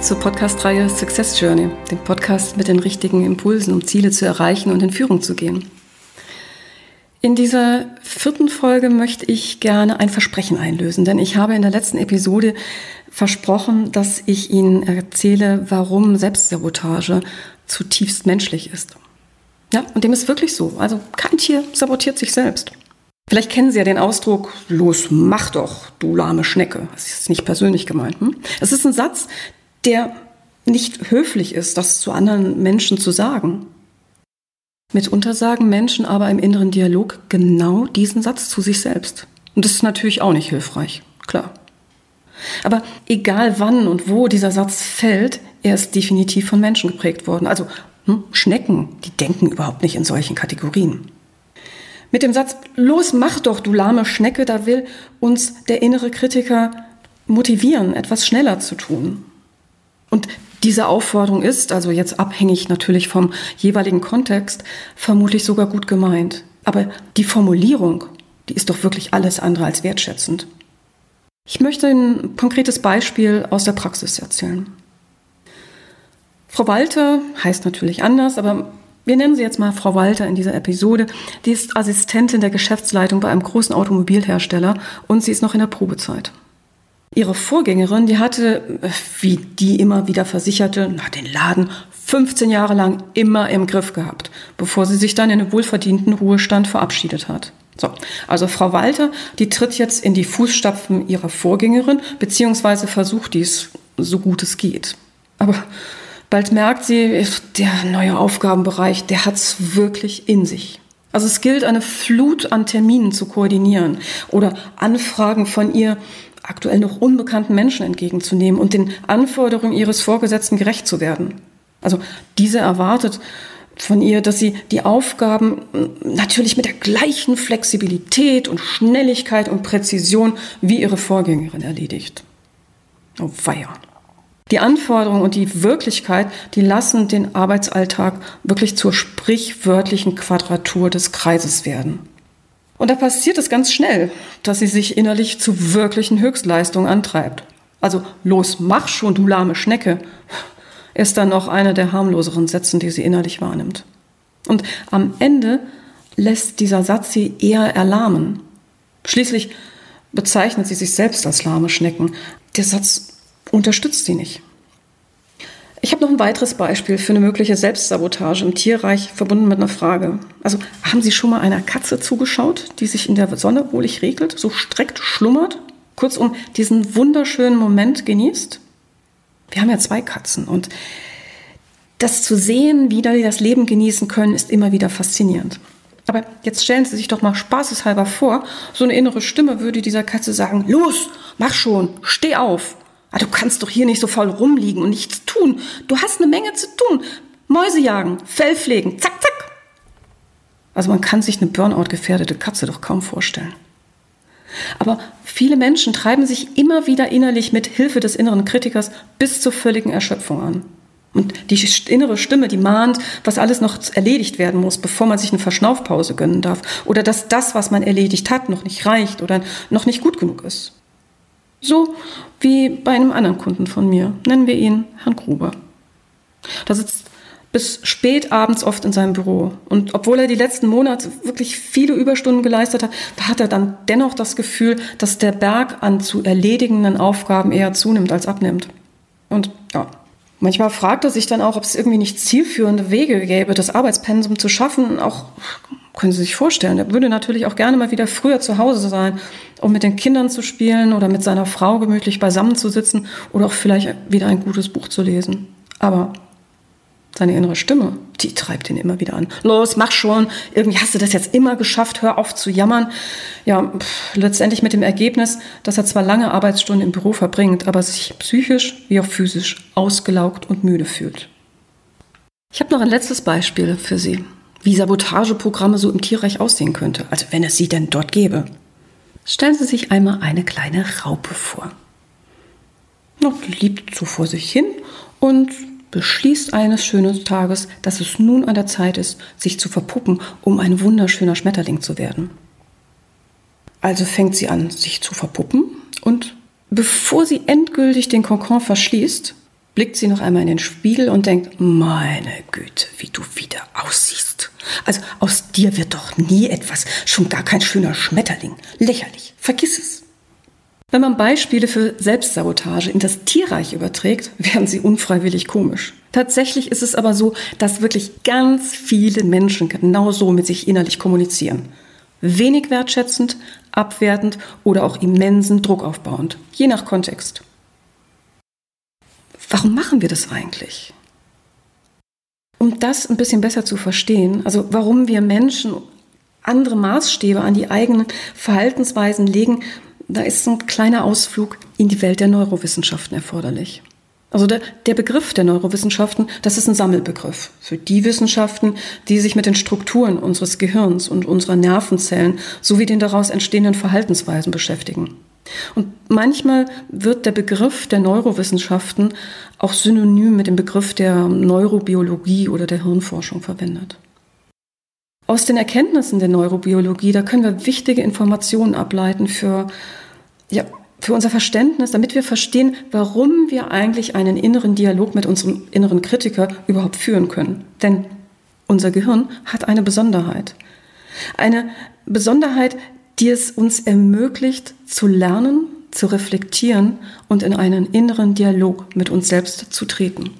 zur Podcast-Reihe Success Journey, dem Podcast mit den richtigen Impulsen, um Ziele zu erreichen und in Führung zu gehen. In dieser vierten Folge möchte ich gerne ein Versprechen einlösen, denn ich habe in der letzten Episode versprochen, dass ich Ihnen erzähle, warum Selbstsabotage zutiefst menschlich ist. Ja, und dem ist wirklich so. Also kein Tier sabotiert sich selbst. Vielleicht kennen Sie ja den Ausdruck, los, mach doch, du lahme Schnecke. Das ist nicht persönlich gemeint. Hm? Es ist ein Satz, der nicht höflich ist, das zu anderen Menschen zu sagen. Mitunter sagen Menschen aber im inneren Dialog genau diesen Satz zu sich selbst. Und das ist natürlich auch nicht hilfreich, klar. Aber egal wann und wo dieser Satz fällt, er ist definitiv von Menschen geprägt worden. Also hm, Schnecken, die denken überhaupt nicht in solchen Kategorien. Mit dem Satz, los, mach doch, du lahme Schnecke, da will uns der innere Kritiker motivieren, etwas schneller zu tun. Und diese Aufforderung ist, also jetzt abhängig natürlich vom jeweiligen Kontext, vermutlich sogar gut gemeint. Aber die Formulierung, die ist doch wirklich alles andere als wertschätzend. Ich möchte ein konkretes Beispiel aus der Praxis erzählen. Frau Walter heißt natürlich anders, aber wir nennen sie jetzt mal Frau Walter in dieser Episode. Die ist Assistentin der Geschäftsleitung bei einem großen Automobilhersteller und sie ist noch in der Probezeit. Ihre Vorgängerin, die hatte, wie die immer wieder versicherte, den Laden 15 Jahre lang immer im Griff gehabt, bevor sie sich dann in den wohlverdienten Ruhestand verabschiedet hat. So, also Frau Walter, die tritt jetzt in die Fußstapfen ihrer Vorgängerin, beziehungsweise versucht dies so gut es geht. Aber bald merkt sie, der neue Aufgabenbereich, der hat's wirklich in sich. Also es gilt, eine Flut an Terminen zu koordinieren oder Anfragen von ihr aktuell noch unbekannten Menschen entgegenzunehmen und den Anforderungen ihres Vorgesetzten gerecht zu werden. Also diese erwartet von ihr, dass sie die Aufgaben natürlich mit der gleichen Flexibilität und Schnelligkeit und Präzision wie ihre Vorgängerin erledigt. Oh weia. Die Anforderungen und die Wirklichkeit, die lassen den Arbeitsalltag wirklich zur sprichwörtlichen Quadratur des Kreises werden. Und da passiert es ganz schnell, dass sie sich innerlich zu wirklichen Höchstleistungen antreibt. Also los, mach schon, du lahme Schnecke, ist dann noch einer der harmloseren Sätzen, die sie innerlich wahrnimmt. Und am Ende lässt dieser Satz sie eher erlahmen. Schließlich bezeichnet sie sich selbst als lahme Schnecken. Der Satz unterstützt sie nicht. Ich habe noch ein weiteres Beispiel für eine mögliche Selbstsabotage im Tierreich verbunden mit einer Frage. Also haben Sie schon mal einer Katze zugeschaut, die sich in der Sonne wohlig regelt, so streckt, schlummert, kurzum diesen wunderschönen Moment genießt? Wir haben ja zwei Katzen und das zu sehen, wie die das Leben genießen können, ist immer wieder faszinierend. Aber jetzt stellen Sie sich doch mal spaßeshalber vor, so eine innere Stimme würde dieser Katze sagen, los, mach schon, steh auf, Ah, du kannst doch hier nicht so voll rumliegen und nichts tun. Du hast eine Menge zu tun. Mäuse jagen, Fell pflegen, zack, zack. Also man kann sich eine Burnout-gefährdete Katze doch kaum vorstellen. Aber viele Menschen treiben sich immer wieder innerlich mit Hilfe des inneren Kritikers bis zur völligen Erschöpfung an. Und die innere Stimme, die mahnt, was alles noch erledigt werden muss, bevor man sich eine Verschnaufpause gönnen darf. Oder dass das, was man erledigt hat, noch nicht reicht oder noch nicht gut genug ist. So wie bei einem anderen Kunden von mir. Nennen wir ihn Herrn Gruber. Da sitzt bis spät abends oft in seinem Büro. Und obwohl er die letzten Monate wirklich viele Überstunden geleistet hat, da hat er dann dennoch das Gefühl, dass der Berg an zu erledigenden Aufgaben eher zunimmt als abnimmt. Und ja, manchmal fragt er sich dann auch, ob es irgendwie nicht zielführende Wege gäbe, das Arbeitspensum zu schaffen, auch können Sie sich vorstellen, er würde natürlich auch gerne mal wieder früher zu Hause sein, um mit den Kindern zu spielen oder mit seiner Frau gemütlich beisammen zu sitzen oder auch vielleicht wieder ein gutes Buch zu lesen. Aber seine innere Stimme, die treibt ihn immer wieder an. Los, mach schon. Irgendwie hast du das jetzt immer geschafft. Hör auf zu jammern. Ja, pff, letztendlich mit dem Ergebnis, dass er zwar lange Arbeitsstunden im Büro verbringt, aber sich psychisch wie auch physisch ausgelaugt und müde fühlt. Ich habe noch ein letztes Beispiel für Sie wie Sabotageprogramme so im Tierreich aussehen könnte, also wenn es sie denn dort gäbe. Stellen Sie sich einmal eine kleine Raupe vor. Noch liebt so vor sich hin und beschließt eines schönen Tages, dass es nun an der Zeit ist, sich zu verpuppen, um ein wunderschöner Schmetterling zu werden. Also fängt sie an, sich zu verpuppen und bevor sie endgültig den Kokon verschließt, blickt sie noch einmal in den Spiegel und denkt, meine Güte, wie du wieder aussiehst. Also aus dir wird doch nie etwas, schon gar kein schöner Schmetterling. Lächerlich, vergiss es. Wenn man Beispiele für Selbstsabotage in das Tierreich überträgt, werden sie unfreiwillig komisch. Tatsächlich ist es aber so, dass wirklich ganz viele Menschen genau so mit sich innerlich kommunizieren. Wenig wertschätzend, abwertend oder auch immensen Druck aufbauend, je nach Kontext. Warum machen wir das eigentlich? Um das ein bisschen besser zu verstehen, also warum wir Menschen andere Maßstäbe an die eigenen Verhaltensweisen legen, da ist ein kleiner Ausflug in die Welt der Neurowissenschaften erforderlich. Also der, der, Begriff der Neurowissenschaften, das ist ein Sammelbegriff für die Wissenschaften, die sich mit den Strukturen unseres Gehirns und unserer Nervenzellen sowie den daraus entstehenden Verhaltensweisen beschäftigen. Und manchmal wird der Begriff der Neurowissenschaften auch synonym mit dem Begriff der Neurobiologie oder der Hirnforschung verwendet. Aus den Erkenntnissen der Neurobiologie, da können wir wichtige Informationen ableiten für, ja, für unser Verständnis, damit wir verstehen, warum wir eigentlich einen inneren Dialog mit unserem inneren Kritiker überhaupt führen können. Denn unser Gehirn hat eine Besonderheit. Eine Besonderheit, die es uns ermöglicht, zu lernen, zu reflektieren und in einen inneren Dialog mit uns selbst zu treten.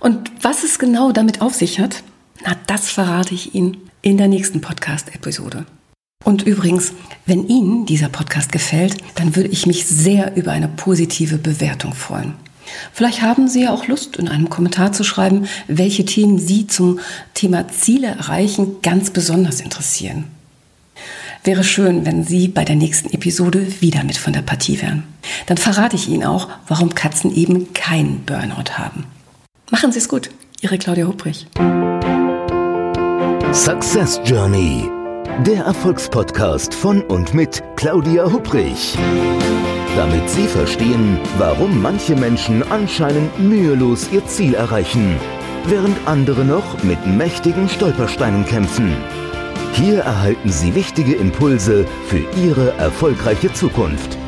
Und was es genau damit auf sich hat, na, das verrate ich Ihnen in der nächsten Podcast-Episode. Und übrigens, wenn Ihnen dieser Podcast gefällt, dann würde ich mich sehr über eine positive Bewertung freuen. Vielleicht haben Sie ja auch Lust, in einem Kommentar zu schreiben, welche Themen Sie zum Thema Ziele erreichen ganz besonders interessieren. Wäre schön, wenn Sie bei der nächsten Episode wieder mit von der Partie wären. Dann verrate ich Ihnen auch, warum Katzen eben keinen Burnout haben. Machen Sie es gut. Ihre Claudia Hupprich. Success Journey. Der Erfolgspodcast von und mit Claudia Hupprich. Damit Sie verstehen, warum manche Menschen anscheinend mühelos ihr Ziel erreichen, während andere noch mit mächtigen Stolpersteinen kämpfen. Hier erhalten Sie wichtige Impulse für Ihre erfolgreiche Zukunft.